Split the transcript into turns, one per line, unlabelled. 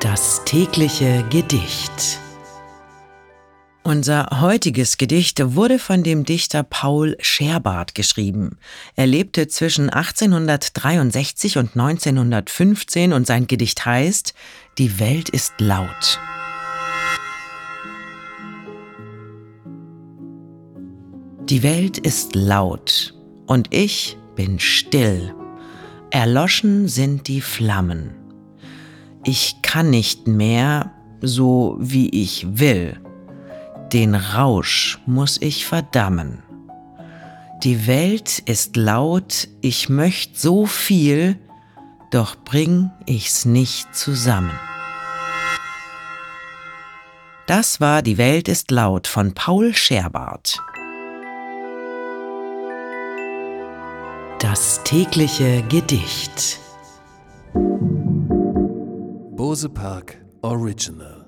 Das tägliche Gedicht. Unser heutiges Gedicht wurde von dem Dichter Paul Scherbart geschrieben. Er lebte zwischen 1863 und 1915 und sein Gedicht heißt Die Welt ist laut. Die Welt ist laut und ich bin still. Erloschen sind die Flammen. Ich kann nicht mehr so wie ich will. Den Rausch muss ich verdammen. Die Welt ist laut, ich möcht so viel, doch bring ich's nicht zusammen. Das war Die Welt ist laut von Paul Scherbart. Das tägliche Gedicht.
Bose Park Original